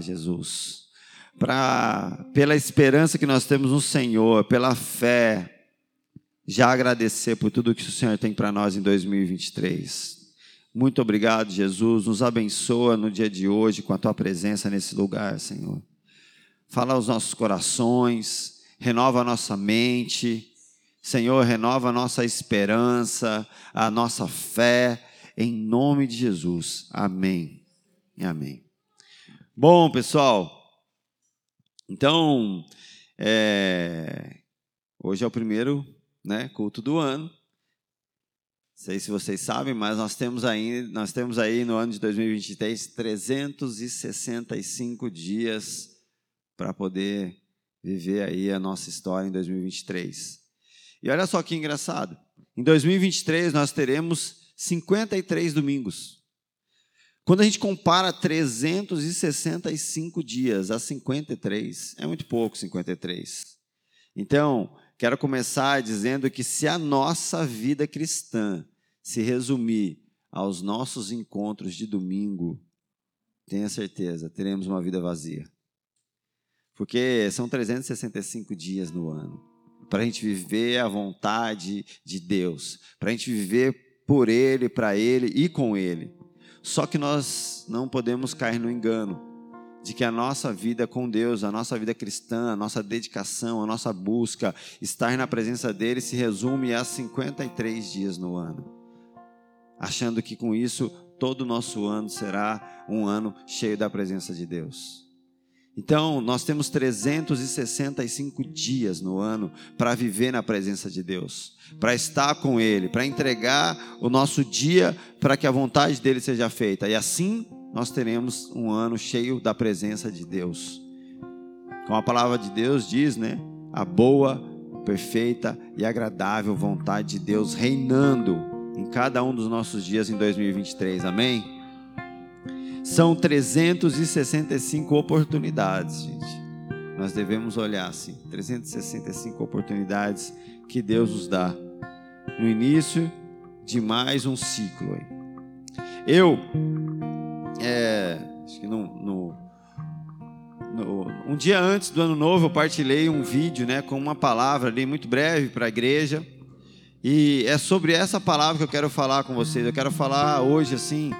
Jesus, pra, pela esperança que nós temos no Senhor, pela fé, já agradecer por tudo que o Senhor tem para nós em 2023. Muito obrigado, Jesus. Nos abençoa no dia de hoje com a tua presença nesse lugar, Senhor. Fala aos nossos corações, renova a nossa mente. Senhor, renova a nossa esperança, a nossa fé, em nome de Jesus. Amém. Amém. Bom, pessoal, então, é, hoje é o primeiro né, culto do ano. Não sei se vocês sabem, mas nós temos aí, nós temos aí no ano de 2023 365 dias para poder viver aí a nossa história em 2023. E olha só que engraçado. Em 2023 nós teremos 53 domingos. Quando a gente compara 365 dias a 53, é muito pouco 53. Então, quero começar dizendo que se a nossa vida cristã se resumir aos nossos encontros de domingo, tenha certeza, teremos uma vida vazia. Porque são 365 dias no ano. Para a gente viver a vontade de Deus. Para a gente viver por Ele, para Ele e com Ele. Só que nós não podemos cair no engano de que a nossa vida com Deus, a nossa vida cristã, a nossa dedicação, a nossa busca, estar na presença dele se resume a 53 dias no ano. Achando que com isso todo o nosso ano será um ano cheio da presença de Deus. Então, nós temos 365 dias no ano para viver na presença de Deus, para estar com Ele, para entregar o nosso dia para que a vontade dele seja feita. E assim nós teremos um ano cheio da presença de Deus. Como a palavra de Deus diz, né? A boa, perfeita e agradável vontade de Deus reinando em cada um dos nossos dias em 2023. Amém? São 365 oportunidades, gente. Nós devemos olhar assim, 365 oportunidades que Deus nos dá no início de mais um ciclo aí. Eu é, acho que no, no, no, um dia antes do ano novo eu partilhei um vídeo, né, com uma palavra ali muito breve para a igreja. E é sobre essa palavra que eu quero falar com vocês. Eu quero falar hoje assim,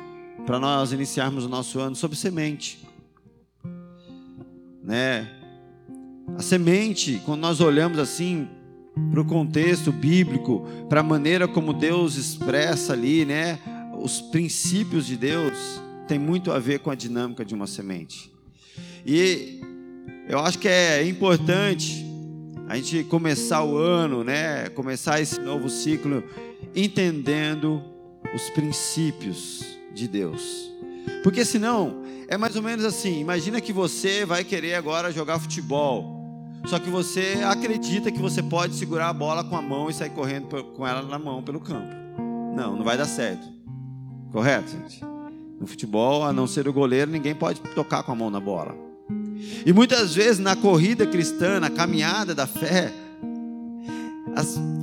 para nós iniciarmos o nosso ano sobre semente. Né? A semente, quando nós olhamos assim para o contexto bíblico, para a maneira como Deus expressa ali, né, os princípios de Deus, tem muito a ver com a dinâmica de uma semente. E eu acho que é importante a gente começar o ano, né, começar esse novo ciclo entendendo os princípios de Deus. Porque senão é mais ou menos assim, imagina que você vai querer agora jogar futebol. Só que você acredita que você pode segurar a bola com a mão e sair correndo com ela na mão pelo campo. Não, não vai dar certo. Correto, gente? No futebol, a não ser o goleiro, ninguém pode tocar com a mão na bola. E muitas vezes na corrida cristã, na caminhada da fé,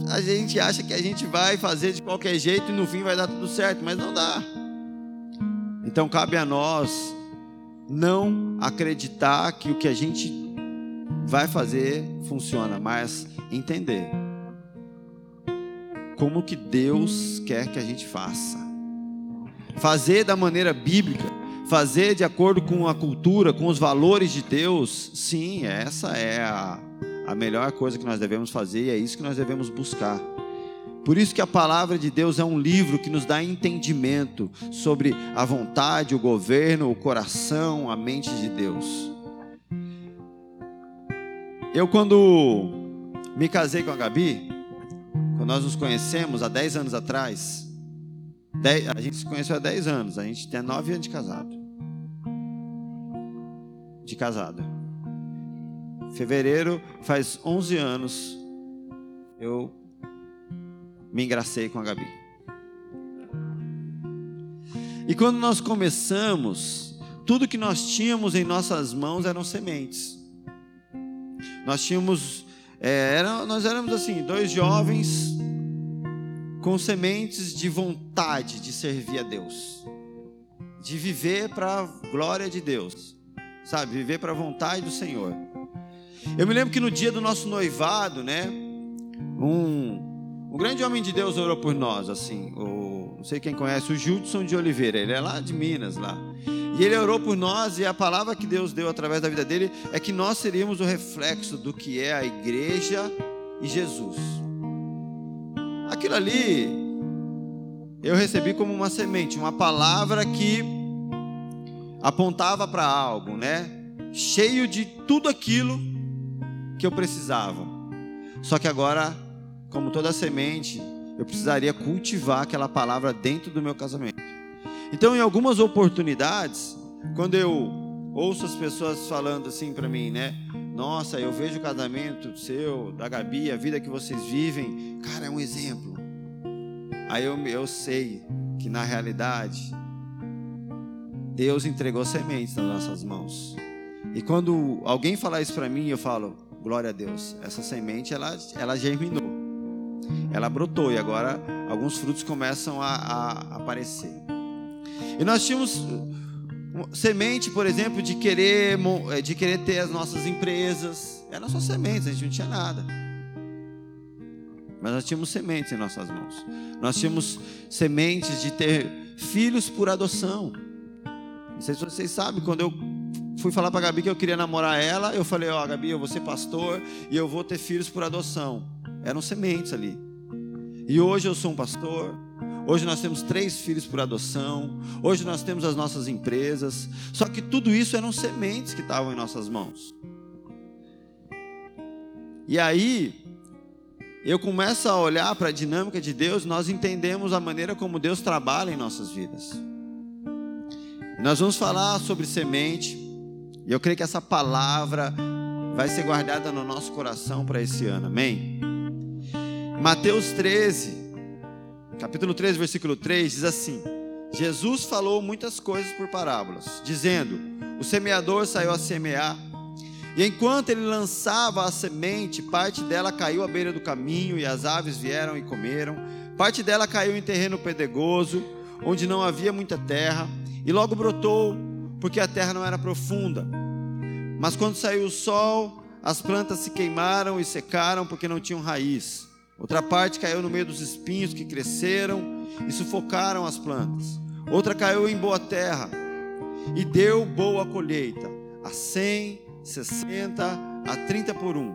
a gente acha que a gente vai fazer de qualquer jeito e no fim vai dar tudo certo, mas não dá. Então cabe a nós não acreditar que o que a gente vai fazer funciona, mas entender como que Deus quer que a gente faça fazer da maneira bíblica, fazer de acordo com a cultura, com os valores de Deus, sim, essa é a, a melhor coisa que nós devemos fazer e é isso que nós devemos buscar. Por isso que a palavra de Deus é um livro que nos dá entendimento sobre a vontade, o governo, o coração, a mente de Deus. Eu quando me casei com a Gabi, quando nós nos conhecemos há 10 anos atrás, Dez, a gente se conheceu há 10 anos, a gente tem 9 anos de casado. De casado. Fevereiro faz 11 anos eu me engracei com a Gabi. E quando nós começamos, tudo que nós tínhamos em nossas mãos eram sementes. Nós tínhamos, é, era, nós éramos assim, dois jovens com sementes de vontade de servir a Deus, de viver para a glória de Deus. sabe? Viver para a vontade do Senhor. Eu me lembro que no dia do nosso noivado, né? Um, um grande homem de Deus orou por nós, assim. O, não sei quem conhece, o Judson de Oliveira. Ele é lá de Minas, lá. E ele orou por nós, e a palavra que Deus deu através da vida dele é que nós seríamos o reflexo do que é a igreja e Jesus. Aquilo ali eu recebi como uma semente, uma palavra que apontava para algo, né? Cheio de tudo aquilo que eu precisava. Só que agora, como toda semente, eu precisaria cultivar aquela palavra dentro do meu casamento. Então, em algumas oportunidades, quando eu ouço as pessoas falando assim para mim, né? Nossa, eu vejo o casamento seu, da Gabi, a vida que vocês vivem, cara, é um exemplo. Aí eu, eu sei que na realidade Deus entregou sementes nas nossas mãos. E quando alguém falar isso para mim, eu falo: glória a Deus. Essa semente ela, ela germinou, ela brotou e agora alguns frutos começam a, a aparecer. E nós tínhamos semente, por exemplo, de querer eh, de querer ter as nossas empresas. Eram só sementes, a gente não tinha nada. Mas nós tínhamos sementes em nossas mãos. Nós tínhamos sementes de ter filhos por adoção. Não sei se vocês sabem, quando eu fui falar para a Gabi que eu queria namorar ela, eu falei: Ó, oh, Gabi, eu vou ser pastor e eu vou ter filhos por adoção. Eram sementes ali. E hoje eu sou um pastor. Hoje nós temos três filhos por adoção. Hoje nós temos as nossas empresas. Só que tudo isso eram sementes que estavam em nossas mãos. E aí, eu começo a olhar para a dinâmica de Deus, nós entendemos a maneira como Deus trabalha em nossas vidas. Nós vamos falar sobre semente, e eu creio que essa palavra vai ser guardada no nosso coração para esse ano, amém? Mateus 13, capítulo 13, versículo 3 diz assim: Jesus falou muitas coisas por parábolas, dizendo: O semeador saiu a semear. E enquanto ele lançava a semente, parte dela caiu à beira do caminho e as aves vieram e comeram. Parte dela caiu em terreno pedregoso, onde não havia muita terra, e logo brotou, porque a terra não era profunda. Mas quando saiu o sol, as plantas se queimaram e secaram porque não tinham raiz. Outra parte caiu no meio dos espinhos que cresceram e sufocaram as plantas. Outra caiu em boa terra e deu boa colheita, a cem, 60 a 30 por um.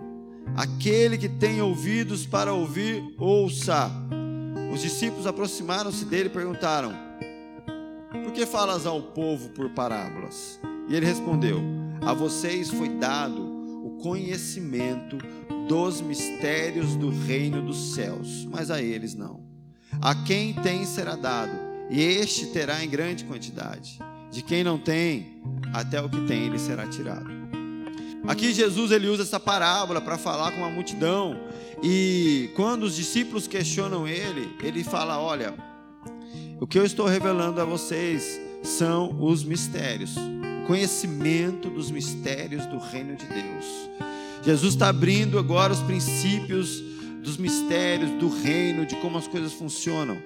Aquele que tem ouvidos para ouvir, ouça. Os discípulos aproximaram-se dele e perguntaram: Por que falas ao povo por parábolas? E ele respondeu: A vocês foi dado conhecimento dos mistérios do reino dos céus, mas a eles não. A quem tem será dado, e este terá em grande quantidade. De quem não tem, até o que tem lhe será tirado. Aqui Jesus ele usa essa parábola para falar com uma multidão e quando os discípulos questionam ele, ele fala: "Olha, o que eu estou revelando a vocês são os mistérios, conhecimento dos mistérios do reino de Deus. Jesus está abrindo agora os princípios dos mistérios do reino, de como as coisas funcionam.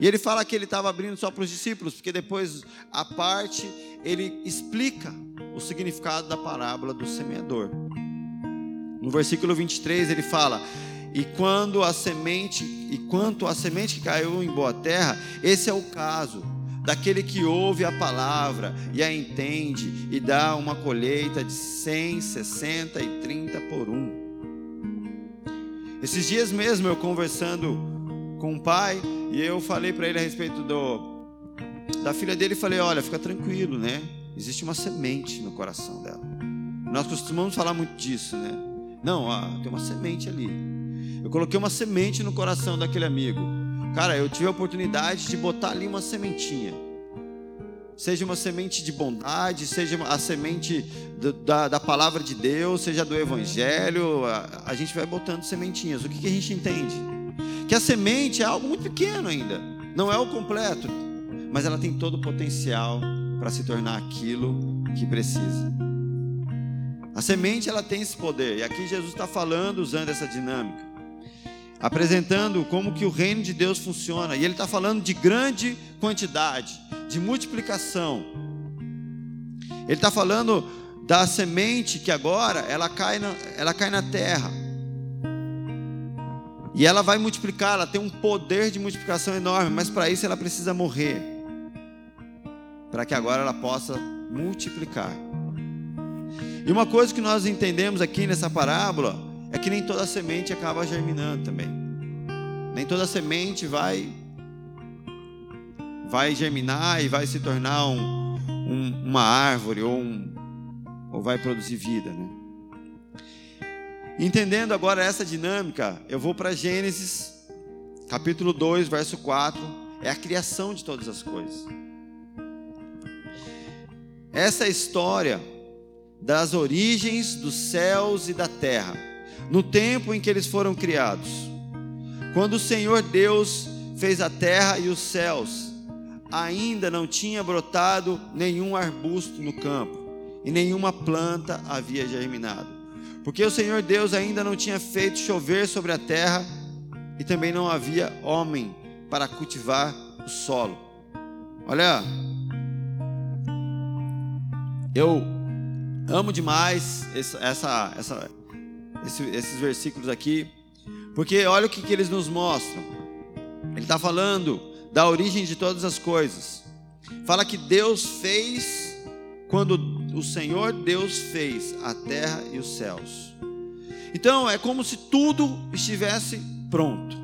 E ele fala que ele estava abrindo só para os discípulos, porque depois a parte ele explica o significado da parábola do semeador. No versículo 23 ele fala: "E quando a semente, e quanto a semente que caiu em boa terra, esse é o caso daquele que ouve a palavra e a entende e dá uma colheita de 100, 60 e 30 por um." Esses dias mesmo eu conversando com o pai e eu falei para ele a respeito do da filha dele falei: "Olha, fica tranquilo, né? Existe uma semente no coração dela. Nós costumamos falar muito disso, né? Não, ó, tem uma semente ali. Eu coloquei uma semente no coração daquele amigo. Cara, eu tive a oportunidade de botar ali uma sementinha. Seja uma semente de bondade, seja a semente do, da, da, palavra de Deus, seja do Evangelho, a, a gente vai botando sementinhas. O que, que a gente entende? Que a semente é algo muito pequeno ainda, não é o completo, mas ela tem todo o potencial para se tornar aquilo que precisa. A semente ela tem esse poder, e aqui Jesus está falando usando essa dinâmica, apresentando como que o reino de Deus funciona, e ele está falando de grande quantidade, de multiplicação. Ele está falando da semente que agora ela cai na, ela cai na terra. E ela vai multiplicar, ela tem um poder de multiplicação enorme, mas para isso ela precisa morrer. Para que agora ela possa multiplicar. E uma coisa que nós entendemos aqui nessa parábola é que nem toda semente acaba germinando também. Nem toda semente vai vai germinar e vai se tornar um, um, uma árvore ou, um, ou vai produzir vida, né? Entendendo agora essa dinâmica, eu vou para Gênesis, capítulo 2, verso 4, é a criação de todas as coisas. Essa é a história das origens dos céus e da terra, no tempo em que eles foram criados. Quando o Senhor Deus fez a terra e os céus, ainda não tinha brotado nenhum arbusto no campo, e nenhuma planta havia germinado. Porque o Senhor Deus ainda não tinha feito chover sobre a terra, e também não havia homem para cultivar o solo. Olha, eu amo demais essa, essa, essa esses versículos aqui, porque olha o que, que eles nos mostram. Ele está falando da origem de todas as coisas. Fala que Deus fez quando o Senhor Deus fez a terra e os céus. Então é como se tudo estivesse pronto,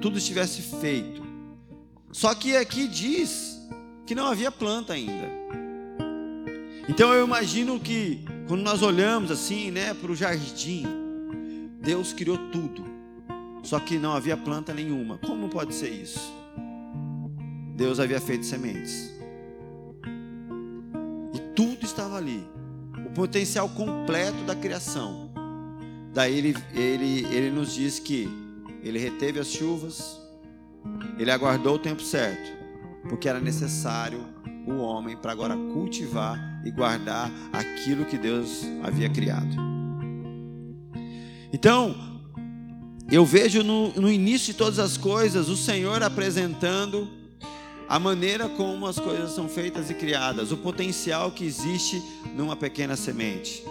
tudo estivesse feito. Só que aqui diz que não havia planta ainda. Então eu imagino que quando nós olhamos assim, né, para o jardim, Deus criou tudo, só que não havia planta nenhuma. Como pode ser isso? Deus havia feito sementes e tudo estava ali, o potencial completo da criação. Daí ele, ele, ele nos diz que ele reteve as chuvas, ele aguardou o tempo certo, porque era necessário o homem para agora cultivar e guardar aquilo que Deus havia criado. Então, eu vejo no, no início de todas as coisas o Senhor apresentando a maneira como as coisas são feitas e criadas, o potencial que existe numa pequena semente.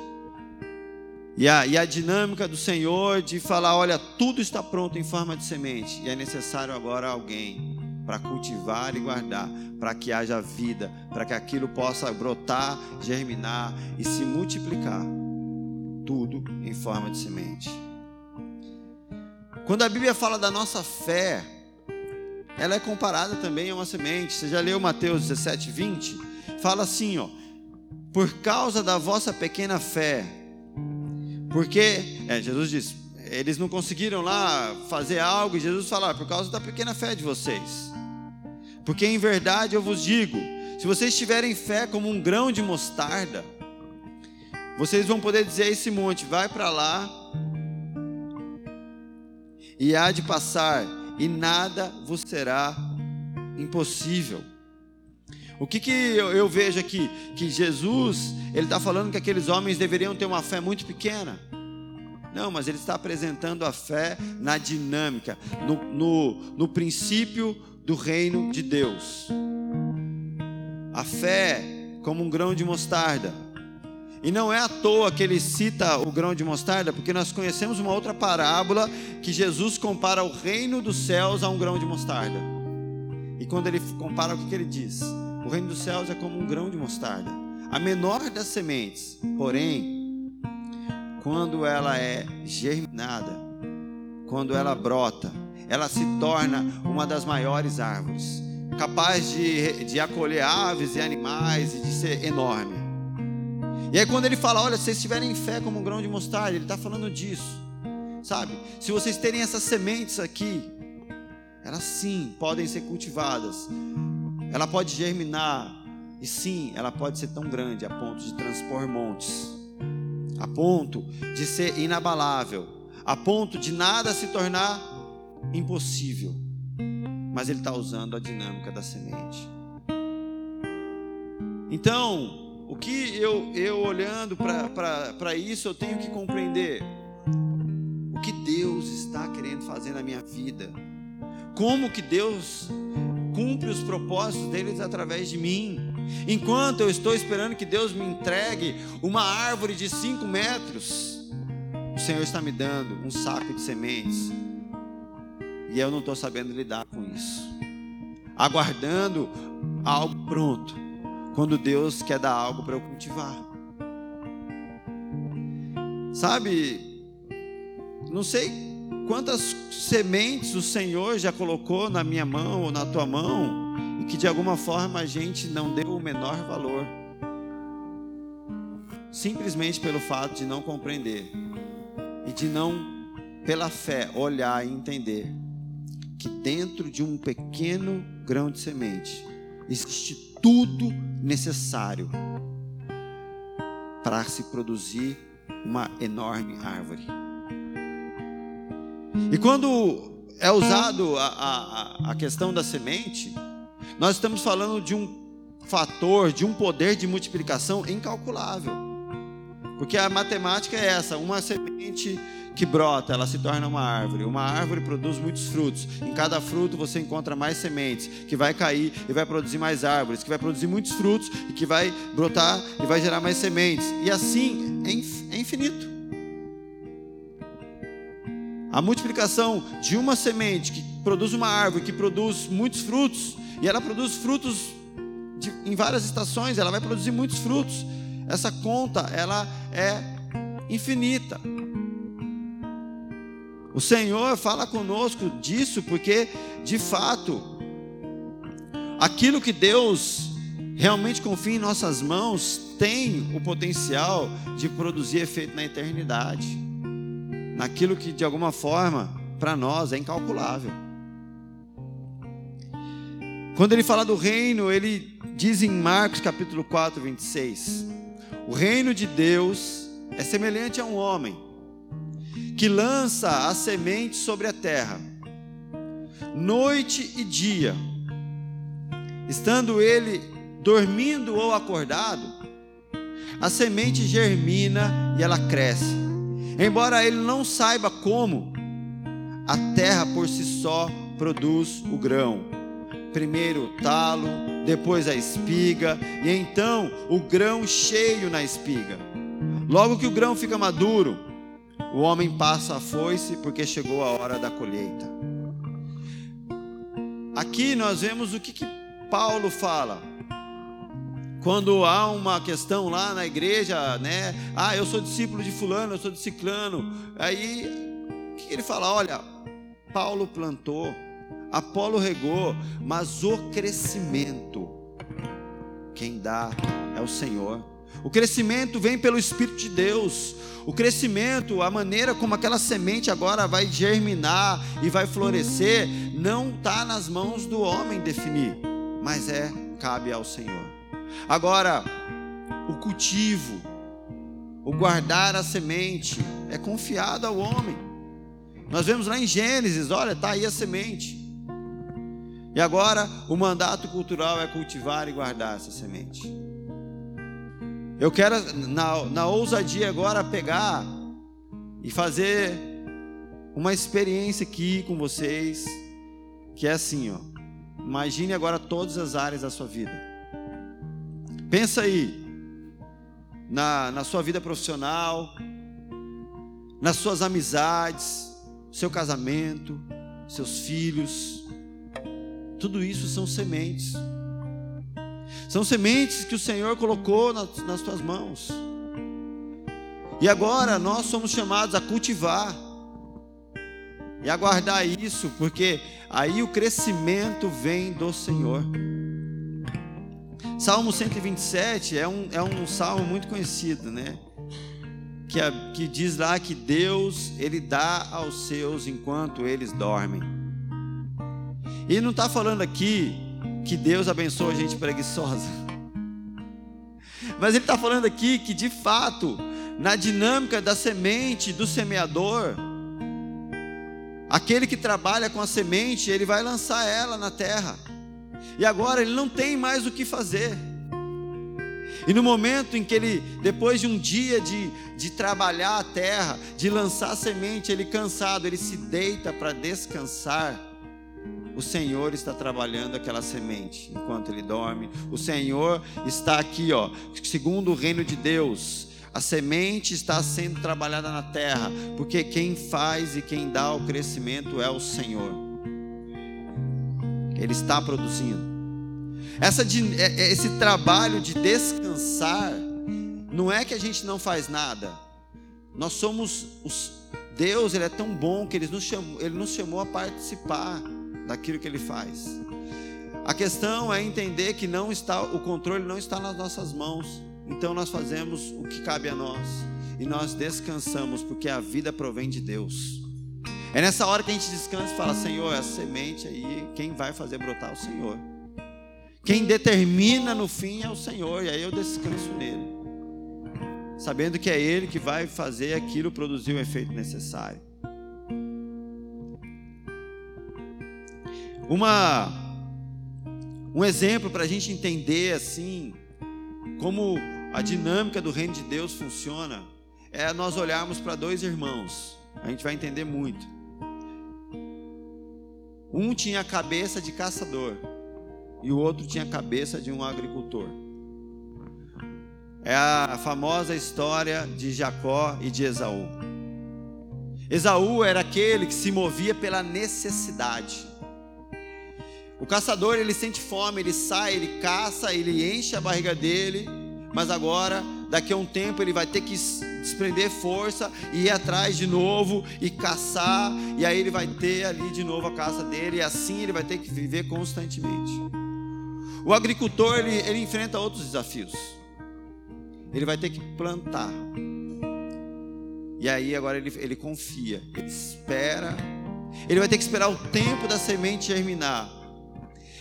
E a, e a dinâmica do Senhor de falar: olha, tudo está pronto em forma de semente, e é necessário agora alguém para cultivar e guardar, para que haja vida, para que aquilo possa brotar, germinar e se multiplicar. Tudo em forma de semente. Quando a Bíblia fala da nossa fé, ela é comparada também a uma semente. Você já leu Mateus 17, 20? Fala assim, ó. Por causa da vossa pequena fé, porque, é, Jesus diz, eles não conseguiram lá fazer algo, e Jesus fala, por causa da pequena fé de vocês. Porque em verdade eu vos digo: se vocês tiverem fé como um grão de mostarda, vocês vão poder dizer a esse monte: vai para lá, e há de passar, e nada vos será impossível. O que, que eu, eu vejo aqui? Que Jesus, ele está falando que aqueles homens deveriam ter uma fé muito pequena. Não, mas ele está apresentando a fé na dinâmica, no, no, no princípio do reino de Deus. A fé como um grão de mostarda. E não é à toa que ele cita o grão de mostarda, porque nós conhecemos uma outra parábola que Jesus compara o reino dos céus a um grão de mostarda. E quando ele compara, o que, que ele diz? O reino dos céus é como um grão de mostarda, a menor das sementes, porém, quando ela é germinada, quando ela brota, ela se torna uma das maiores árvores, capaz de, de acolher aves e animais e de ser enorme. E aí, quando ele fala, olha, se vocês tiverem fé como um grão de mostarda, ele está falando disso, sabe? Se vocês terem essas sementes aqui, elas sim podem ser cultivadas, ela pode germinar, e sim, ela pode ser tão grande a ponto de transpor montes, a ponto de ser inabalável, a ponto de nada se tornar impossível, mas ele está usando a dinâmica da semente. Então, o que eu, eu olhando para isso, eu tenho que compreender o que Deus está querendo fazer na minha vida, como que Deus cumpre os propósitos deles através de mim. Enquanto eu estou esperando que Deus me entregue uma árvore de cinco metros, o Senhor está me dando um saco de sementes. E eu não estou sabendo lidar com isso. Aguardando algo pronto. Quando Deus quer dar algo para eu cultivar. Sabe, não sei quantas sementes o Senhor já colocou na minha mão ou na tua mão e que de alguma forma a gente não deu o menor valor. Simplesmente pelo fato de não compreender e de não, pela fé, olhar e entender que dentro de um pequeno grão de semente existe tudo necessário para se produzir uma enorme árvore. E quando é usado a, a, a questão da semente, nós estamos falando de um fator, de um poder de multiplicação incalculável. Porque a matemática é essa: uma semente que brota, ela se torna uma árvore. Uma árvore produz muitos frutos. Em cada fruto você encontra mais sementes, que vai cair e vai produzir mais árvores, que vai produzir muitos frutos e que vai brotar e vai gerar mais sementes. E assim é, é infinito. A multiplicação de uma semente que produz uma árvore, que produz muitos frutos, e ela produz frutos de, em várias estações, ela vai produzir muitos frutos. Essa conta, ela é infinita. O Senhor fala conosco disso porque, de fato, aquilo que Deus realmente confia em nossas mãos tem o potencial de produzir efeito na eternidade, naquilo que de alguma forma para nós é incalculável. Quando ele fala do reino, ele diz em Marcos capítulo 4, 26: O reino de Deus é semelhante a um homem que lança a semente sobre a terra, noite e dia, estando ele dormindo ou acordado, a semente germina e ela cresce. Embora ele não saiba como, a terra por si só produz o grão. Primeiro o talo, depois a espiga, e então o grão cheio na espiga. Logo que o grão fica maduro, o homem passa a foice porque chegou a hora da colheita. Aqui nós vemos o que, que Paulo fala. Quando há uma questão lá na igreja, né? Ah, eu sou discípulo de fulano, eu sou de ciclano. Aí, o que ele fala? Olha, Paulo plantou, Apolo regou, mas o crescimento, quem dá é o Senhor. O crescimento vem pelo Espírito de Deus. O crescimento, a maneira como aquela semente agora vai germinar e vai florescer, não está nas mãos do homem definir, mas é cabe ao Senhor. Agora, o cultivo, o guardar a semente, é confiado ao homem. Nós vemos lá em Gênesis, olha, está aí a semente. E agora o mandato cultural é cultivar e guardar essa semente. Eu quero, na, na ousadia agora, pegar e fazer uma experiência aqui com vocês, que é assim, ó. Imagine agora todas as áreas da sua vida. Pensa aí, na, na sua vida profissional, nas suas amizades, seu casamento, seus filhos. Tudo isso são sementes. São sementes que o Senhor colocou nas, nas tuas mãos. E agora nós somos chamados a cultivar e a guardar isso, porque aí o crescimento vem do Senhor. Salmo 127 é um, é um salmo muito conhecido, né? Que, é, que diz lá que Deus, Ele dá aos seus enquanto eles dormem. E não está falando aqui que Deus abençoa a gente preguiçosa. Mas ele está falando aqui que de fato, na dinâmica da semente, do semeador, aquele que trabalha com a semente, ele vai lançar ela na terra. E agora ele não tem mais o que fazer. E no momento em que ele, depois de um dia de, de trabalhar a terra, de lançar a semente, ele cansado, ele se deita para descansar. O Senhor está trabalhando aquela semente enquanto ele dorme. O Senhor está aqui, ó, segundo o reino de Deus. A semente está sendo trabalhada na terra, porque quem faz e quem dá o crescimento é o Senhor. Ele está produzindo. Essa, é, é, esse trabalho de descansar não é que a gente não faz nada. Nós somos os Deus, ele é tão bom que ele nos chamou, ele nos chamou a participar daquilo que ele faz. A questão é entender que não está o controle não está nas nossas mãos. Então nós fazemos o que cabe a nós e nós descansamos porque a vida provém de Deus. É nessa hora que a gente descansa e fala: Senhor, essa semente aí, quem vai fazer brotar é o Senhor. Quem determina no fim é o Senhor, e aí eu descanso nele sabendo que é Ele que vai fazer aquilo produzir o efeito necessário. Uma, um exemplo para a gente entender assim, como a dinâmica do reino de Deus funciona, é nós olharmos para dois irmãos. A gente vai entender muito. Um tinha a cabeça de caçador e o outro tinha a cabeça de um agricultor. É a famosa história de Jacó e de Esaú. Esaú era aquele que se movia pela necessidade. O caçador, ele sente fome, ele sai, ele caça, ele enche a barriga dele, mas agora, daqui a um tempo, ele vai ter que desprender força e ir atrás de novo e caçar, e aí ele vai ter ali de novo a caça dele, e assim ele vai ter que viver constantemente. O agricultor, ele, ele enfrenta outros desafios ele vai ter que plantar. E aí agora ele, ele confia, ele espera. Ele vai ter que esperar o tempo da semente germinar.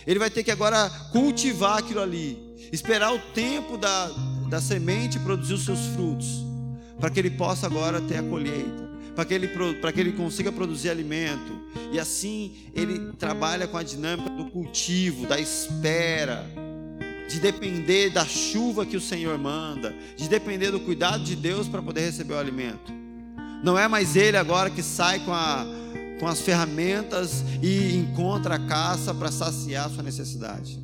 Ele vai ter que agora cultivar aquilo ali, esperar o tempo da, da semente produzir os seus frutos, para que ele possa agora ter a colheita, para que, ele, para que ele consiga produzir alimento. E assim ele trabalha com a dinâmica do cultivo, da espera de depender da chuva que o Senhor manda, de depender do cuidado de Deus para poder receber o alimento. Não é mais ele agora que sai com, a, com as ferramentas e encontra a caça para saciar sua necessidade.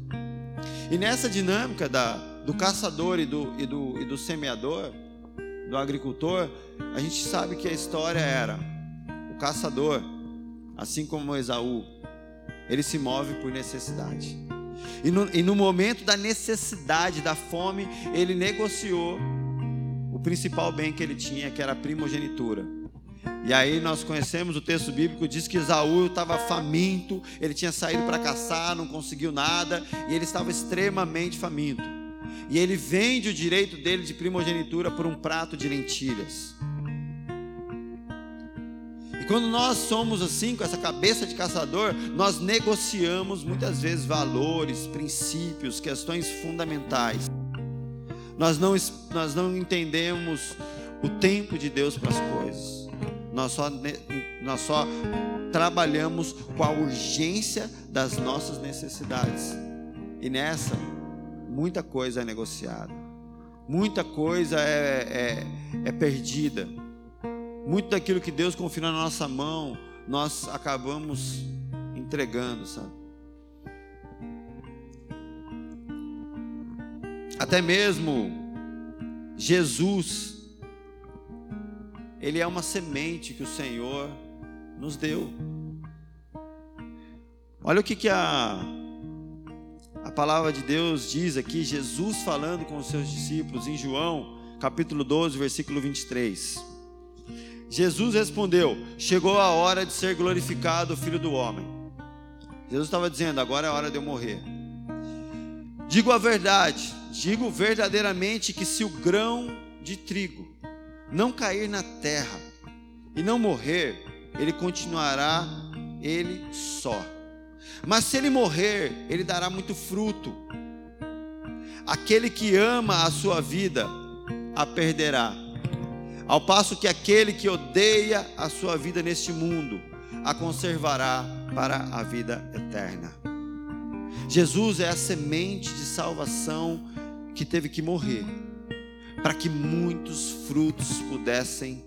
E nessa dinâmica da, do caçador e do, e, do, e do semeador, do agricultor, a gente sabe que a história era: o caçador, assim como Esaú, ele se move por necessidade. E no, e no momento da necessidade, da fome, ele negociou o principal bem que ele tinha, que era a primogenitura. E aí nós conhecemos o texto bíblico, diz que Esaú estava faminto, ele tinha saído para caçar, não conseguiu nada, e ele estava extremamente faminto. E ele vende o direito dele de primogenitura por um prato de lentilhas. Quando nós somos assim, com essa cabeça de caçador, nós negociamos muitas vezes valores, princípios, questões fundamentais. Nós não, nós não entendemos o tempo de Deus para as coisas. Nós só, nós só trabalhamos com a urgência das nossas necessidades. E nessa, muita coisa é negociada, muita coisa é, é, é perdida. Muito daquilo que Deus confia na nossa mão, nós acabamos entregando, sabe? Até mesmo Jesus, Ele é uma semente que o Senhor nos deu. Olha o que, que a, a palavra de Deus diz aqui, Jesus falando com os seus discípulos em João, capítulo 12, versículo 23. Jesus respondeu: Chegou a hora de ser glorificado o Filho do Homem. Jesus estava dizendo: Agora é a hora de eu morrer. Digo a verdade, digo verdadeiramente que se o grão de trigo não cair na terra e não morrer, ele continuará ele só. Mas se ele morrer, ele dará muito fruto. Aquele que ama a sua vida a perderá ao passo que aquele que odeia a sua vida neste mundo a conservará para a vida eterna. Jesus é a semente de salvação que teve que morrer para que muitos frutos pudessem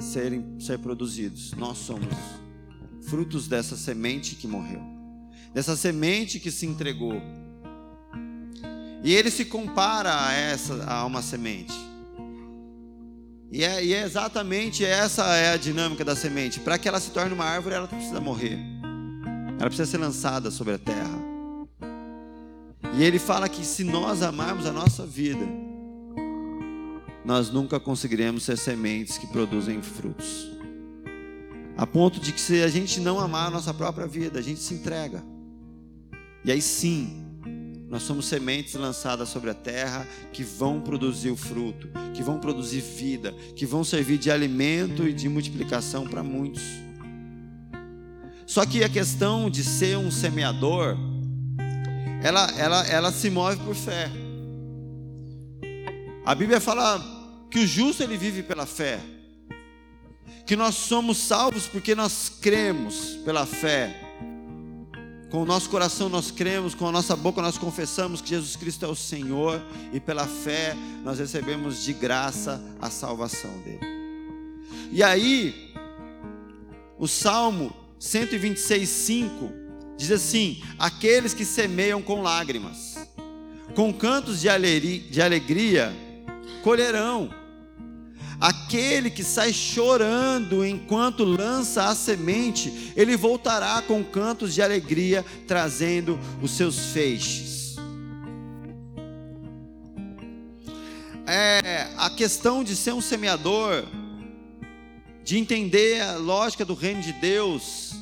serem ser produzidos. Nós somos frutos dessa semente que morreu, dessa semente que se entregou. E ele se compara a essa a uma semente. E é, e é exatamente essa é a dinâmica da semente. Para que ela se torne uma árvore, ela precisa morrer. Ela precisa ser lançada sobre a terra. E ele fala que se nós amarmos a nossa vida, nós nunca conseguiremos ser sementes que produzem frutos. A ponto de que se a gente não amar a nossa própria vida, a gente se entrega. E aí sim, nós somos sementes lançadas sobre a terra que vão produzir o fruto, que vão produzir vida, que vão servir de alimento e de multiplicação para muitos. Só que a questão de ser um semeador, ela, ela, ela se move por fé. A Bíblia fala que o justo ele vive pela fé, que nós somos salvos porque nós cremos pela fé. Com o nosso coração nós cremos, com a nossa boca nós confessamos que Jesus Cristo é o Senhor e pela fé nós recebemos de graça a salvação dele. E aí, o Salmo 126:5 diz assim: Aqueles que semeiam com lágrimas, com cantos de alegria, colherão. Aquele que sai chorando enquanto lança a semente, ele voltará com cantos de alegria, trazendo os seus feixes. É, a questão de ser um semeador, de entender a lógica do reino de Deus,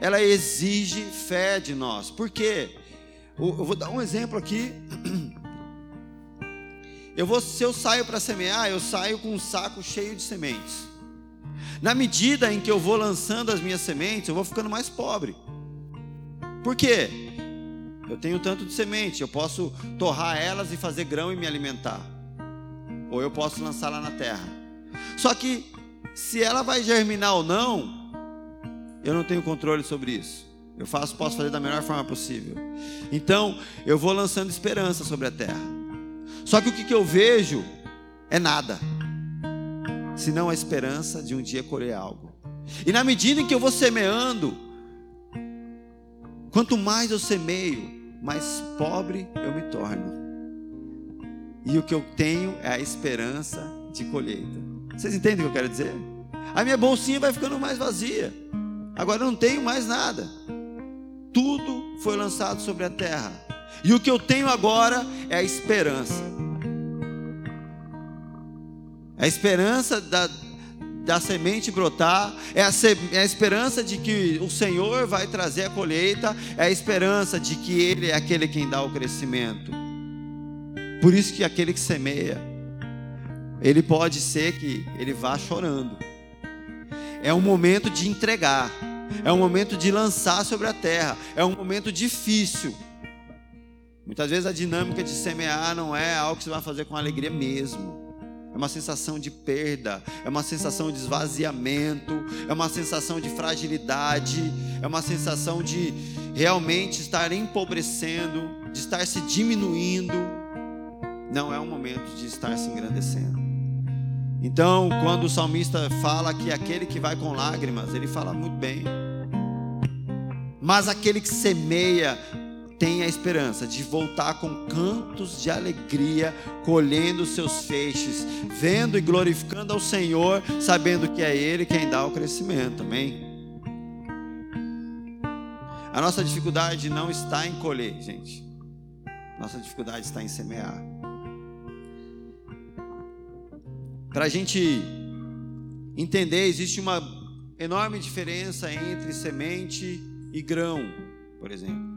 ela exige fé de nós. Por quê? Eu vou dar um exemplo aqui Eu vou, se eu saio para semear, eu saio com um saco cheio de sementes. Na medida em que eu vou lançando as minhas sementes, eu vou ficando mais pobre. Por quê? Eu tenho tanto de semente, eu posso torrar elas e fazer grão e me alimentar. Ou eu posso lançá-la na terra. Só que se ela vai germinar ou não, eu não tenho controle sobre isso. Eu faço, posso fazer da melhor forma possível. Então, eu vou lançando esperança sobre a terra. Só que o que, eu vejo é nada, senão a esperança de um dia colher algo. E na medida em que eu vou semeando, quanto mais eu semeio, mais pobre eu me torno. E o que eu tenho é a esperança de colheita. Vocês entendem o que eu quero dizer? A minha bolsinha vai ficando mais vazia. Agora eu não tenho mais nada. Tudo foi lançado sobre a terra. E o que eu tenho agora é a esperança. A esperança da, da semente brotar, é a, é a, esperança de que o Senhor vai trazer a colheita, é a esperança de que Ele é aquele quem dá o crescimento. Por isso que aquele que semeia, ele pode ser que ele vá chorando. É um momento de entregar, é um momento de lançar sobre a terra, é um momento difícil. Muitas vezes a dinâmica de semear não é algo que você vai fazer com alegria mesmo. É uma sensação de perda, é uma sensação de esvaziamento, é uma sensação de fragilidade, é uma sensação de realmente estar empobrecendo, de estar se diminuindo. Não é um momento de estar se engrandecendo. Então, quando o salmista fala que aquele que vai com lágrimas, ele fala muito bem. Mas aquele que semeia tem a esperança de voltar com cantos de alegria, colhendo seus feixes, vendo e glorificando ao Senhor, sabendo que é Ele quem dá o crescimento. Amém? A nossa dificuldade não está em colher, gente. Nossa dificuldade está em semear. Para a gente entender, existe uma enorme diferença entre semente e grão, por exemplo.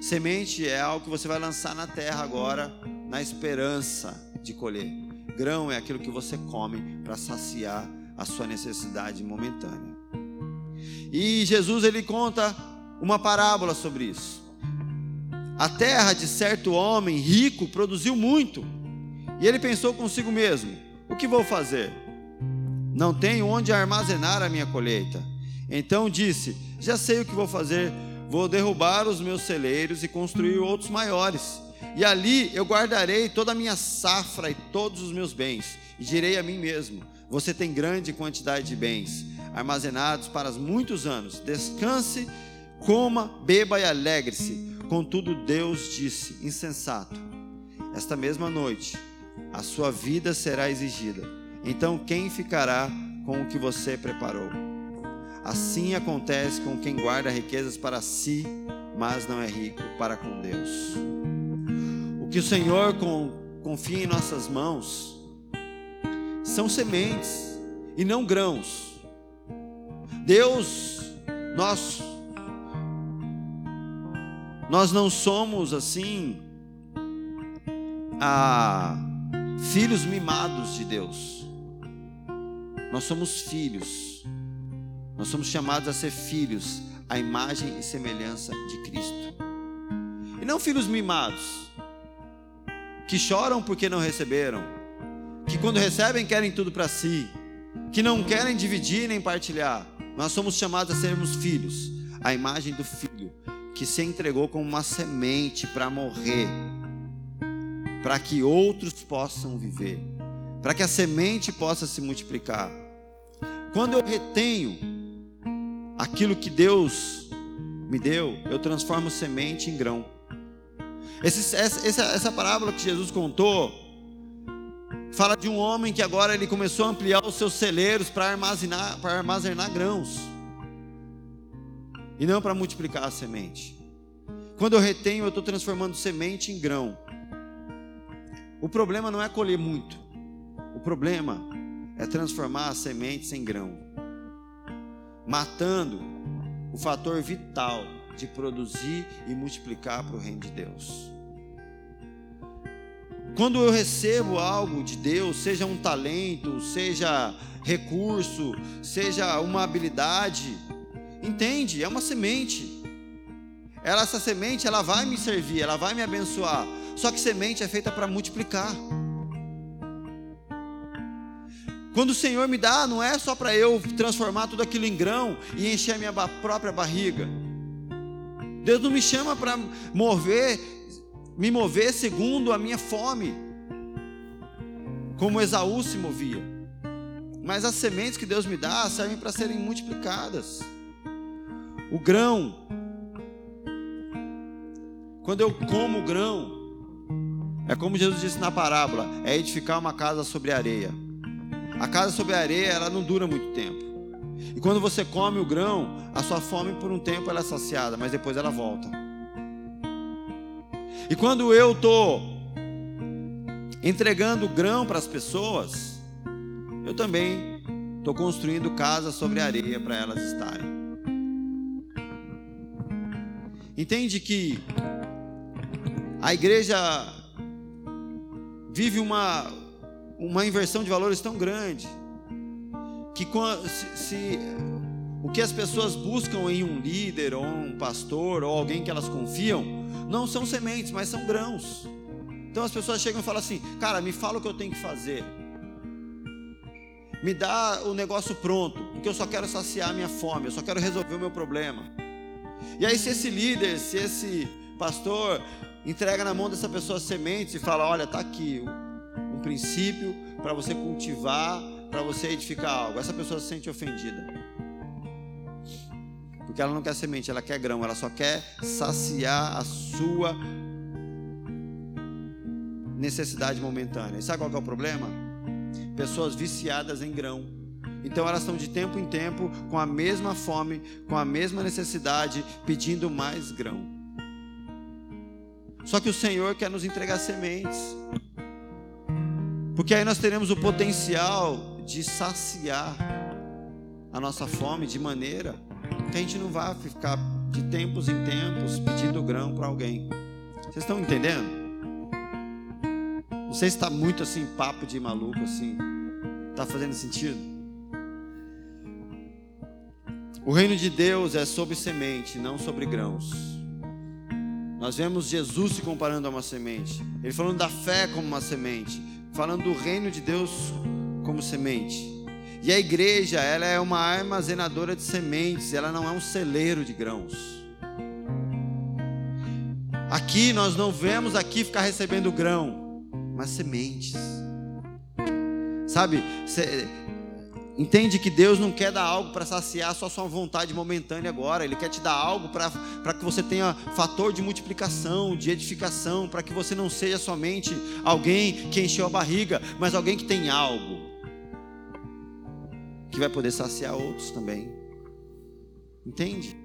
Semente é algo que você vai lançar na terra agora, na esperança de colher. Grão é aquilo que você come para saciar a sua necessidade momentânea. E Jesus ele conta uma parábola sobre isso. A terra de certo homem rico produziu muito. E ele pensou consigo mesmo: o que vou fazer? Não tenho onde armazenar a minha colheita. Então disse: Já sei o que vou fazer Vou derrubar os meus celeiros e construir outros maiores. E ali eu guardarei toda a minha safra e todos os meus bens. E direi a mim mesmo: Você tem grande quantidade de bens. armazenados para muitos anos. Descanse, coma, beba e alegre-se. Contudo, Deus disse: insensato, esta mesma noite a sua vida será exigida. Então, quem ficará com o que você preparou? Assim acontece com quem guarda riquezas para si, mas não é rico para com Deus. O que o Senhor confia em nossas mãos são sementes e não grãos. Deus, nós, nós não somos assim, a filhos mimados de Deus. Nós somos filhos. Nós somos chamados a ser filhos, à imagem e semelhança de Cristo. E não filhos mimados, que choram porque não receberam, que quando recebem querem tudo para si, que não querem dividir nem partilhar. Nós somos chamados a sermos filhos, à imagem do filho que se entregou como uma semente para morrer para que outros possam viver, para que a semente possa se multiplicar. Quando eu retenho aquilo que Deus me deu, eu transformo semente em grão. Esse, essa, essa parábola que Jesus contou fala de um homem que agora ele começou a ampliar os seus celeiros para armazenar, para armazenar grãos e não para multiplicar a semente. Quando eu retenho, eu estou transformando semente em grão. O problema não é colher muito. O problema é transformar as sementes em grão, matando o fator vital de produzir e multiplicar para o reino de Deus. Quando eu recebo algo de Deus, seja um talento, seja recurso, seja uma habilidade, entende? É uma semente. Ela, essa semente, ela vai me servir, ela vai me abençoar. Só que semente é feita para multiplicar. Quando o Senhor me dá, não é só para eu transformar tudo aquilo em grão e encher a minha própria barriga. Deus não me chama para mover, me mover segundo a minha fome, como Esaú se movia. Mas as sementes que Deus me dá servem para serem multiplicadas. O grão, quando eu como o grão, é como Jesus disse na parábola: é edificar uma casa sobre areia. A casa sobre areia, ela não dura muito tempo. E quando você come o grão, a sua fome por um tempo ela é saciada, mas depois ela volta. E quando eu estou entregando grão para as pessoas, eu também estou construindo casa sobre areia para elas estarem. Entende que a igreja vive uma, uma inversão de valores tão grande que se, se o que as pessoas buscam em um líder ou um pastor ou alguém que elas confiam não são sementes, mas são grãos. Então as pessoas chegam e falam assim: "Cara, me fala o que eu tenho que fazer. Me dá o negócio pronto, porque eu só quero saciar a minha fome, eu só quero resolver o meu problema". E aí se esse líder, se esse pastor entrega na mão dessa pessoa sementes e fala: Olha, está aqui um princípio para você cultivar, para você edificar algo. Essa pessoa se sente ofendida. Porque ela não quer semente, ela quer grão, ela só quer saciar a sua necessidade momentânea. E sabe qual é o problema? Pessoas viciadas em grão. Então elas estão de tempo em tempo com a mesma fome, com a mesma necessidade, pedindo mais grão. Só que o Senhor quer nos entregar sementes. Porque aí nós teremos o potencial de saciar a nossa fome de maneira que a gente não vai ficar de tempos em tempos pedindo grão para alguém. Vocês estão entendendo? Não sei se está muito assim, papo de maluco assim. Está fazendo sentido? O reino de Deus é sobre semente, não sobre grãos. Nós vemos Jesus se comparando a uma semente. Ele falando da fé como uma semente, falando do reino de Deus como semente. E a igreja, ela é uma armazenadora de sementes, ela não é um celeiro de grãos. Aqui nós não vemos aqui ficar recebendo grão, mas sementes. Sabe, Entende que Deus não quer dar algo para saciar só sua vontade momentânea agora. Ele quer te dar algo para que você tenha fator de multiplicação, de edificação, para que você não seja somente alguém que encheu a barriga, mas alguém que tem algo que vai poder saciar outros também. Entende?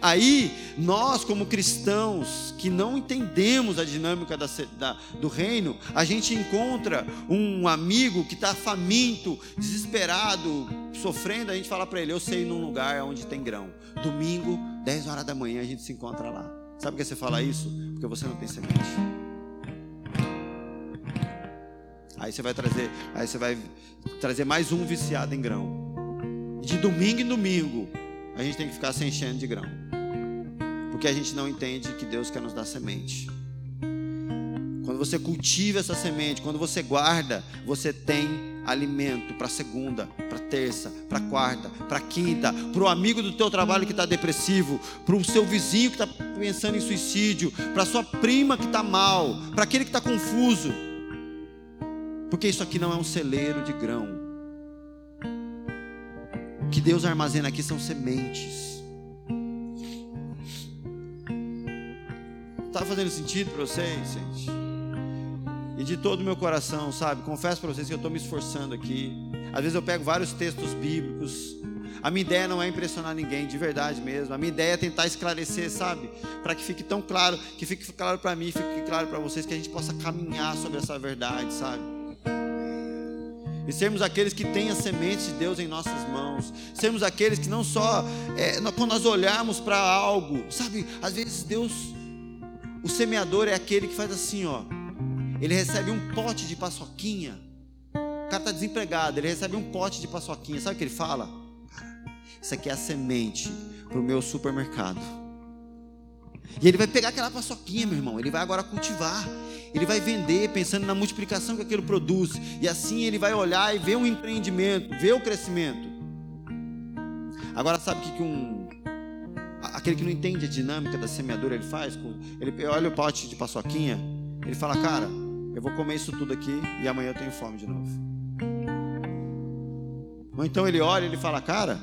Aí, nós, como cristãos que não entendemos a dinâmica da, da, do reino, a gente encontra um amigo que está faminto, desesperado, sofrendo. A gente fala para ele: Eu sei num lugar onde tem grão. Domingo, 10 horas da manhã, a gente se encontra lá. Sabe por que você fala isso? Porque você não tem semente. Aí você vai trazer, aí você vai trazer mais um viciado em grão. De domingo em domingo, a gente tem que ficar se enchendo de grão. Porque a gente não entende que Deus quer nos dar semente. Quando você cultiva essa semente, quando você guarda, você tem alimento para segunda, para terça, para quarta, para quinta, para o amigo do teu trabalho que está depressivo, para o seu vizinho que está pensando em suicídio, para sua prima que está mal, para aquele que está confuso. Porque isso aqui não é um celeiro de grão que Deus armazena aqui são sementes. Está fazendo sentido para vocês, gente? E de todo o meu coração, sabe? Confesso para vocês que eu estou me esforçando aqui. Às vezes eu pego vários textos bíblicos. A minha ideia não é impressionar ninguém, de verdade mesmo. A minha ideia é tentar esclarecer, sabe? Para que fique tão claro, que fique claro para mim, fique claro para vocês, que a gente possa caminhar sobre essa verdade, sabe? E sermos aqueles que têm a semente de Deus em nossas mãos, sermos aqueles que não só, é, quando nós olharmos para algo, sabe, às vezes Deus, o semeador é aquele que faz assim, ó, ele recebe um pote de paçoquinha, o cara está desempregado, ele recebe um pote de paçoquinha, sabe o que ele fala? Isso aqui é a semente para o meu supermercado. E ele vai pegar aquela paçoquinha, meu irmão, ele vai agora cultivar, ele vai vender pensando na multiplicação que aquilo produz, e assim ele vai olhar e ver um empreendimento, ver o crescimento. Agora sabe o que, que um aquele que não entende a dinâmica da semeadura ele faz? Ele olha o pote de paçoquinha, ele fala: "Cara, eu vou comer isso tudo aqui e amanhã eu tenho fome de novo". Ou então ele olha e ele fala: "Cara,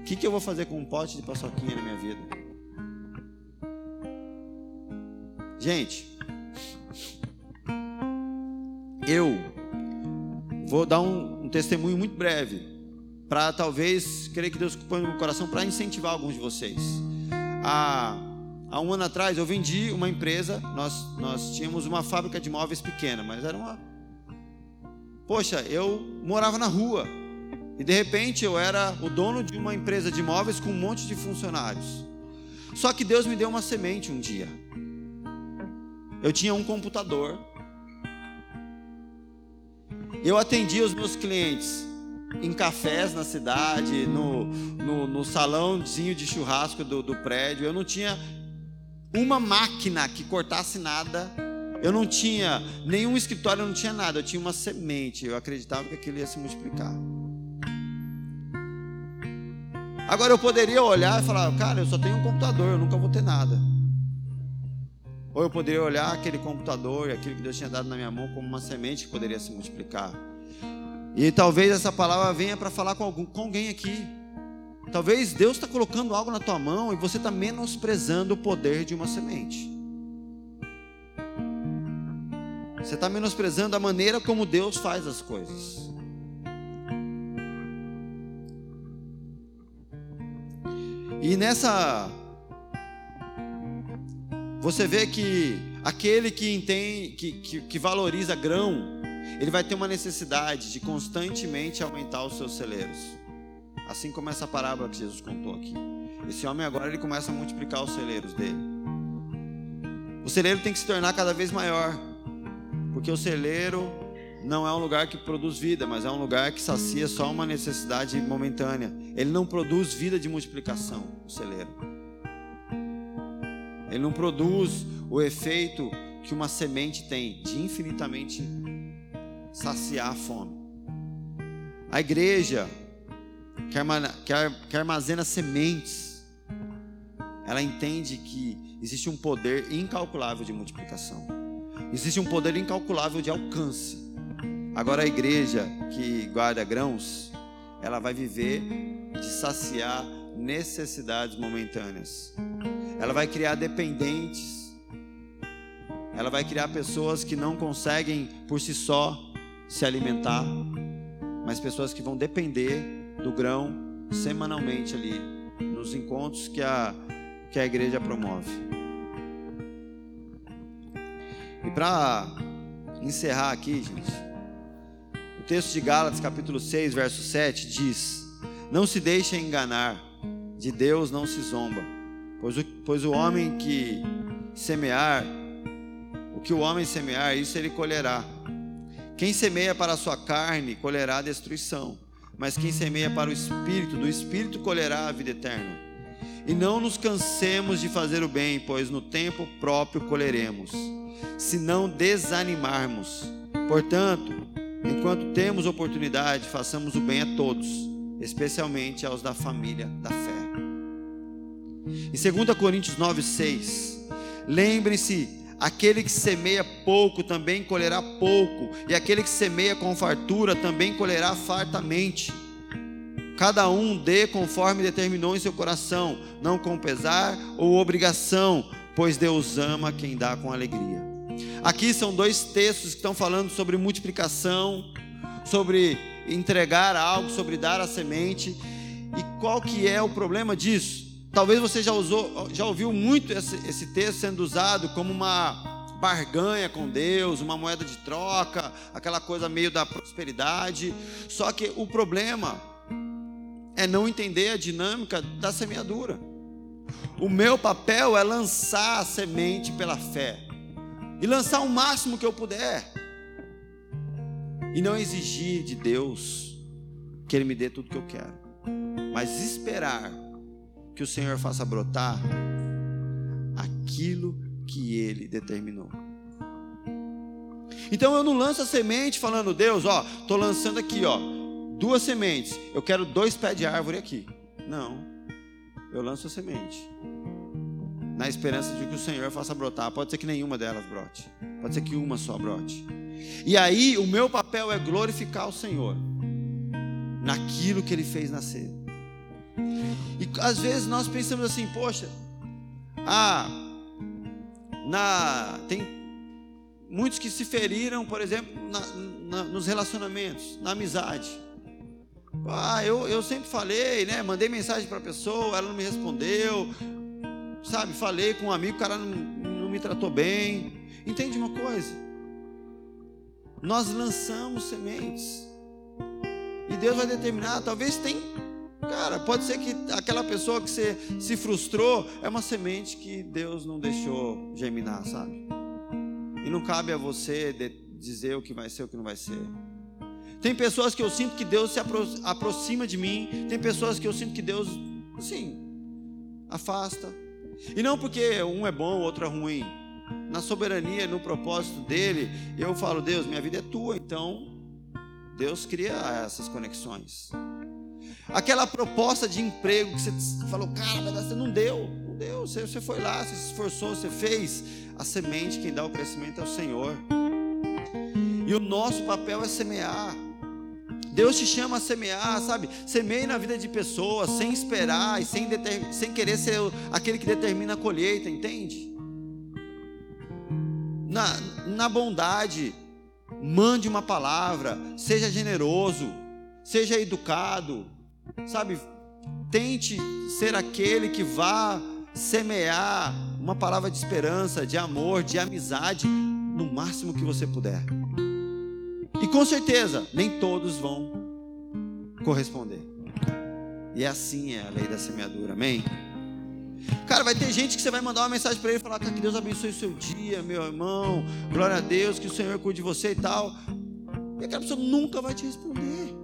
o que, que eu vou fazer com um pote de paçoquinha na minha vida?" Gente, eu vou dar um, um testemunho muito breve, para talvez, querer que Deus põe no meu coração para incentivar alguns de vocês. Há, há um ano atrás eu vendi uma empresa, nós, nós tínhamos uma fábrica de móveis pequena, mas era uma. Poxa, eu morava na rua. E de repente eu era o dono de uma empresa de móveis com um monte de funcionários. Só que Deus me deu uma semente um dia. Eu tinha um computador eu atendia os meus clientes em cafés na cidade, no, no, no salãozinho de churrasco do, do prédio. Eu não tinha uma máquina que cortasse nada. Eu não tinha nenhum escritório, eu não tinha nada. Eu tinha uma semente. Eu acreditava que aquilo ia se multiplicar. Agora eu poderia olhar e falar, cara, eu só tenho um computador, eu nunca vou ter nada. Ou eu poderia olhar aquele computador e aquilo que Deus tinha dado na minha mão como uma semente que poderia se multiplicar. E talvez essa palavra venha para falar com, algum, com alguém aqui. Talvez Deus está colocando algo na tua mão e você está menosprezando o poder de uma semente. Você está menosprezando a maneira como Deus faz as coisas. E nessa você vê que aquele que entende, que, que, que valoriza grão, ele vai ter uma necessidade de constantemente aumentar os seus celeiros. Assim como essa parábola que Jesus contou aqui. Esse homem agora ele começa a multiplicar os celeiros dele. O celeiro tem que se tornar cada vez maior, porque o celeiro não é um lugar que produz vida, mas é um lugar que sacia só uma necessidade momentânea. Ele não produz vida de multiplicação, o celeiro. Ele não produz o efeito que uma semente tem de infinitamente saciar a fome. A igreja que armazena sementes, ela entende que existe um poder incalculável de multiplicação, existe um poder incalculável de alcance. Agora a igreja que guarda grãos, ela vai viver de saciar necessidades momentâneas. Ela vai criar dependentes. Ela vai criar pessoas que não conseguem por si só se alimentar, mas pessoas que vão depender do grão semanalmente ali nos encontros que a que a igreja promove. E para encerrar aqui, gente, texto de Gálatas, capítulo 6, verso 7 diz: Não se deixem enganar, de Deus não se zomba, pois o, pois o homem que semear, o que o homem semear, isso ele colherá. Quem semeia para a sua carne, colherá destruição, mas quem semeia para o espírito, do espírito colherá a vida eterna. E não nos cansemos de fazer o bem, pois no tempo próprio colheremos, se não desanimarmos. Portanto, Enquanto temos oportunidade, façamos o bem a todos, especialmente aos da família da fé. Em 2 Coríntios 9:6, lembrem-se, aquele que semeia pouco também colherá pouco, e aquele que semeia com fartura também colherá fartamente. Cada um dê conforme determinou em seu coração, não com pesar ou obrigação, pois Deus ama quem dá com alegria. Aqui são dois textos que estão falando sobre multiplicação, sobre entregar algo, sobre dar a semente. E qual que é o problema disso? Talvez você já usou, já ouviu muito esse, esse texto sendo usado como uma barganha com Deus, uma moeda de troca, aquela coisa meio da prosperidade. Só que o problema é não entender a dinâmica da semeadura. O meu papel é lançar a semente pela fé e lançar o máximo que eu puder. E não exigir de Deus que Ele me dê tudo que eu quero, mas esperar que o Senhor faça brotar aquilo que Ele determinou. Então eu não lanço a semente falando, Deus, ó, tô lançando aqui, ó, duas sementes. Eu quero dois pés de árvore aqui. Não. Eu lanço a semente na esperança de que o Senhor faça brotar. Pode ser que nenhuma delas brote, pode ser que uma só brote. E aí, o meu papel é glorificar o Senhor naquilo que Ele fez nascer. E às vezes nós pensamos assim, poxa, ah, na, tem muitos que se feriram, por exemplo, na, na, nos relacionamentos, na amizade. Ah, eu, eu sempre falei, né? Mandei mensagem para a pessoa, ela não me respondeu, sabe, falei com um amigo, o cara não, não me tratou bem. Entende uma coisa? Nós lançamos sementes. E Deus vai determinar, talvez tem, cara, pode ser que aquela pessoa que você se frustrou é uma semente que Deus não deixou germinar, sabe? E não cabe a você dizer o que vai ser, o que não vai ser. Tem pessoas que eu sinto que Deus se apro aproxima de mim, tem pessoas que eu sinto que Deus, assim, afasta. E não porque um é bom, o outro é ruim. Na soberania, no propósito dele, eu falo, Deus, minha vida é tua, então Deus cria essas conexões. Aquela proposta de emprego que você falou, cara, você não deu, não deu. Você, você foi lá, você se esforçou, você fez. A semente, quem dá o crescimento é o Senhor. E o nosso papel é semear. Deus te chama a semear, sabe? Semeie na vida de pessoas, sem esperar e sem, sem querer ser aquele que determina a colheita, entende? Na, na bondade, mande uma palavra, seja generoso, seja educado, sabe? Tente ser aquele que vá semear uma palavra de esperança, de amor, de amizade, no máximo que você puder. E com certeza, nem todos vão corresponder. E assim é a lei da semeadura, amém? Cara, vai ter gente que você vai mandar uma mensagem para ele e falar que Deus abençoe o seu dia, meu irmão, glória a Deus, que o Senhor cuide de você e tal. E aquela pessoa nunca vai te responder.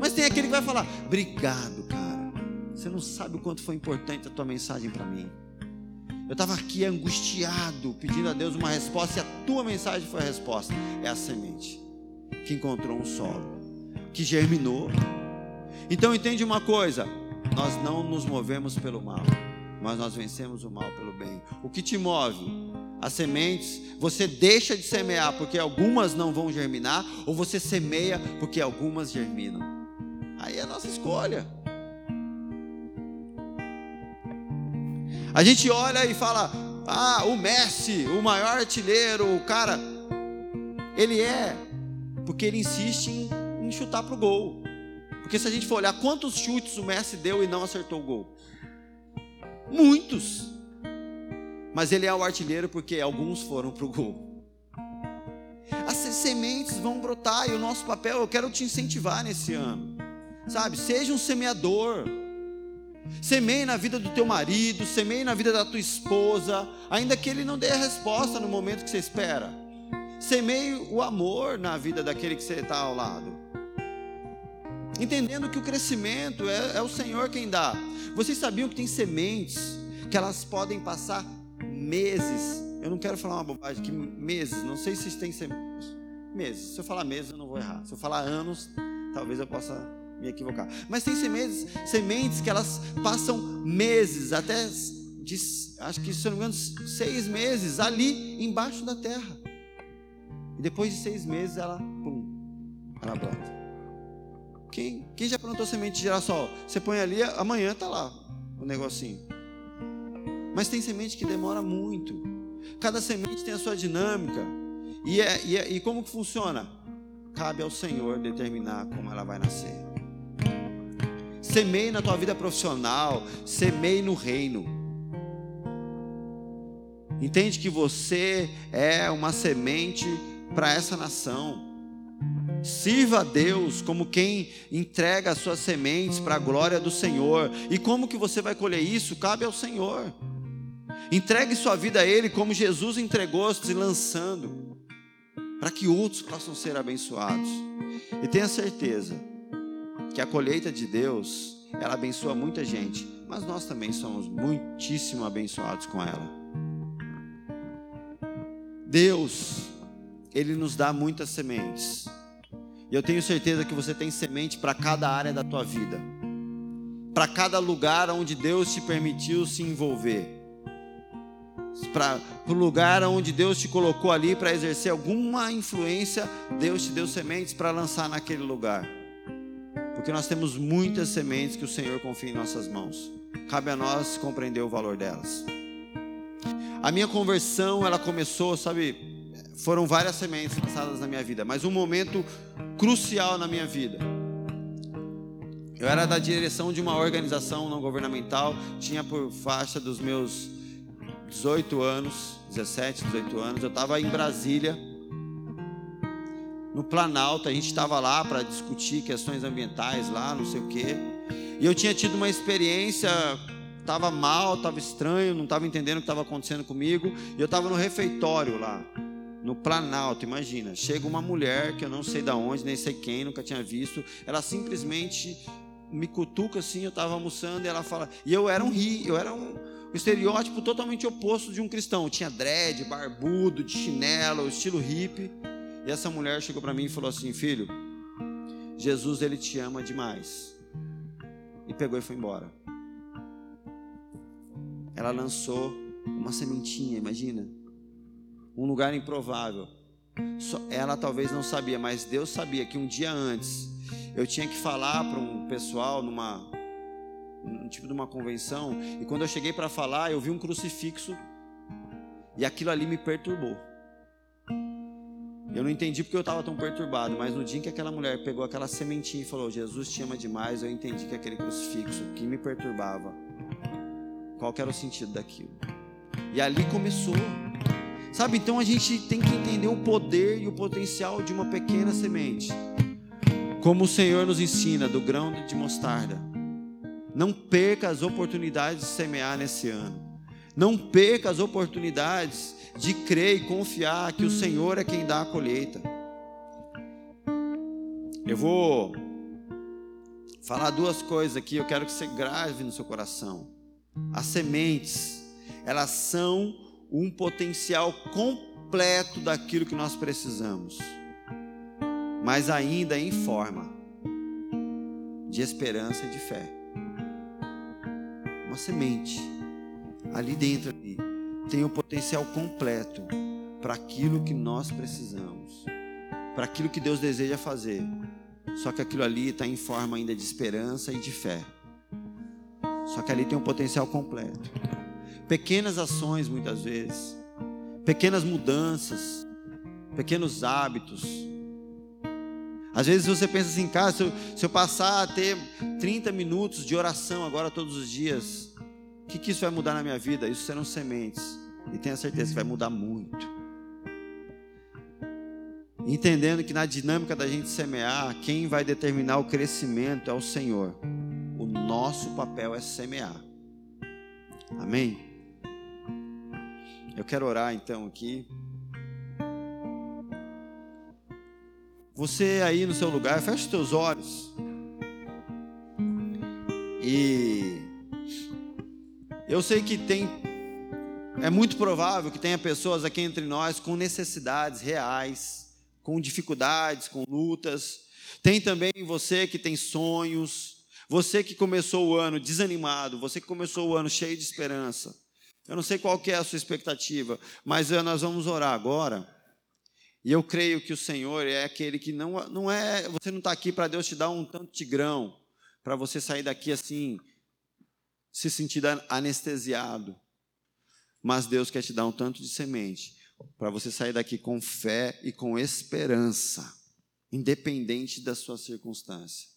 Mas tem aquele que vai falar: Obrigado, cara. Você não sabe o quanto foi importante a tua mensagem para mim. Eu estava aqui angustiado, pedindo a Deus uma resposta, e a tua mensagem foi a resposta. É a semente que encontrou um solo, que germinou. Então entende uma coisa: nós não nos movemos pelo mal, mas nós vencemos o mal pelo bem. O que te move as sementes, você deixa de semear porque algumas não vão germinar, ou você semeia porque algumas germinam. Aí é a nossa escolha. A gente olha e fala: ah, o Messi, o maior artilheiro, o cara. Ele é, porque ele insiste em, chutar para o gol. Porque se a gente for olhar quantos chutes o Messi deu e não acertou o gol, muitos. Mas ele é o artilheiro porque alguns foram para o gol. As sementes vão brotar e o nosso papel, eu quero te incentivar nesse ano. Sabe, seja um semeador. Semeie na vida do teu marido, semeie na vida da tua esposa, ainda que ele não dê a resposta no momento que você espera. Semeie o amor na vida daquele que você está ao lado. Entendendo que o crescimento é, é o Senhor quem dá. Vocês sabiam que tem sementes que elas podem passar meses. Eu não quero falar uma bobagem, que meses, não sei se tem sementes. Meses. Se eu falar meses, eu não vou errar. Se eu falar anos, talvez eu possa me equivocar. Mas tem sementes, sementes que elas passam meses, até de, acho que se não me engano, seis meses ali embaixo da terra. E depois de seis meses ela, pum, ela brota. Quem, quem já plantou semente de girassol? Você põe ali, amanhã está lá o negocinho. Mas tem semente que demora muito. Cada semente tem a sua dinâmica. E, é, e, é, e como que funciona? Cabe ao Senhor determinar como ela vai nascer. Semeie na tua vida profissional, semeie no reino. Entende que você é uma semente para essa nação. Sirva a Deus como quem entrega as suas sementes para a glória do Senhor. E como que você vai colher isso? Cabe ao Senhor. Entregue sua vida a Ele como Jesus entregou, se lançando, para que outros possam ser abençoados. E tenha certeza, que a colheita de Deus, ela abençoa muita gente, mas nós também somos muitíssimo abençoados com ela. Deus, Ele nos dá muitas sementes. E eu tenho certeza que você tem semente para cada área da tua vida. Para cada lugar onde Deus te permitiu se envolver. Para o lugar onde Deus te colocou ali para exercer alguma influência, Deus te deu sementes para lançar naquele lugar. Porque nós temos muitas sementes que o Senhor confia em nossas mãos. Cabe a nós compreender o valor delas. A minha conversão, ela começou, sabe, foram várias sementes lançadas na minha vida, mas um momento crucial na minha vida. Eu era da direção de uma organização não governamental, tinha por faixa dos meus 18 anos, 17, 18 anos, eu estava em Brasília no Planalto, a gente estava lá para discutir questões ambientais lá, não sei o quê. E eu tinha tido uma experiência, estava mal, estava estranho, não estava entendendo o que estava acontecendo comigo. E eu estava no refeitório lá, no Planalto, imagina. Chega uma mulher que eu não sei de onde, nem sei quem, nunca tinha visto. Ela simplesmente me cutuca assim, eu estava almoçando e ela fala. E eu era um ri, eu era um, estereótipo totalmente oposto de um cristão. Eu tinha dread, barbudo, de chinelo, estilo hippie. E essa mulher chegou para mim e falou assim: Filho, Jesus ele te ama demais. E pegou e foi embora. Ela lançou uma sementinha, imagina. Um lugar improvável. ela talvez não sabia, mas Deus sabia que um dia antes eu tinha que falar para um pessoal numa um tipo de uma convenção, e quando eu cheguei para falar, eu vi um crucifixo e aquilo ali me perturbou. Eu não entendi porque eu estava tão perturbado, mas no dia em que aquela mulher pegou aquela sementinha e falou: Jesus te ama demais, eu entendi que aquele crucifixo que me perturbava, qual era o sentido daquilo. E ali começou. Sabe, então a gente tem que entender o poder e o potencial de uma pequena semente. Como o Senhor nos ensina, do grão de mostarda. Não perca as oportunidades de semear nesse ano. Não perca as oportunidades de crer e confiar que o Senhor é quem dá a colheita. Eu vou falar duas coisas aqui, eu quero que você grave no seu coração. As sementes, elas são um potencial completo daquilo que nós precisamos, mas ainda em forma de esperança e de fé. Uma semente ali dentro tem o potencial completo para aquilo que nós precisamos, para aquilo que Deus deseja fazer. Só que aquilo ali está em forma ainda de esperança e de fé. Só que ali tem um potencial completo. Pequenas ações, muitas vezes, pequenas mudanças, pequenos hábitos. Às vezes você pensa assim, cara, se eu, se eu passar a ter 30 minutos de oração agora todos os dias, que, que isso vai mudar na minha vida? Isso serão sementes. E tenha certeza que vai mudar muito. Entendendo que na dinâmica da gente semear, quem vai determinar o crescimento é o Senhor. O nosso papel é semear. Amém? Eu quero orar então aqui. Você aí no seu lugar, feche os teus olhos. E eu sei que tem é muito provável que tenha pessoas aqui entre nós com necessidades reais, com dificuldades, com lutas. Tem também você que tem sonhos, você que começou o ano desanimado, você que começou o ano cheio de esperança. Eu não sei qual é a sua expectativa, mas nós vamos orar agora. E eu creio que o Senhor é aquele que não, não é. Você não está aqui para Deus te dar um tanto de grão, para você sair daqui assim, se sentir anestesiado. Mas Deus quer te dar um tanto de semente para você sair daqui com fé e com esperança, independente da sua circunstância.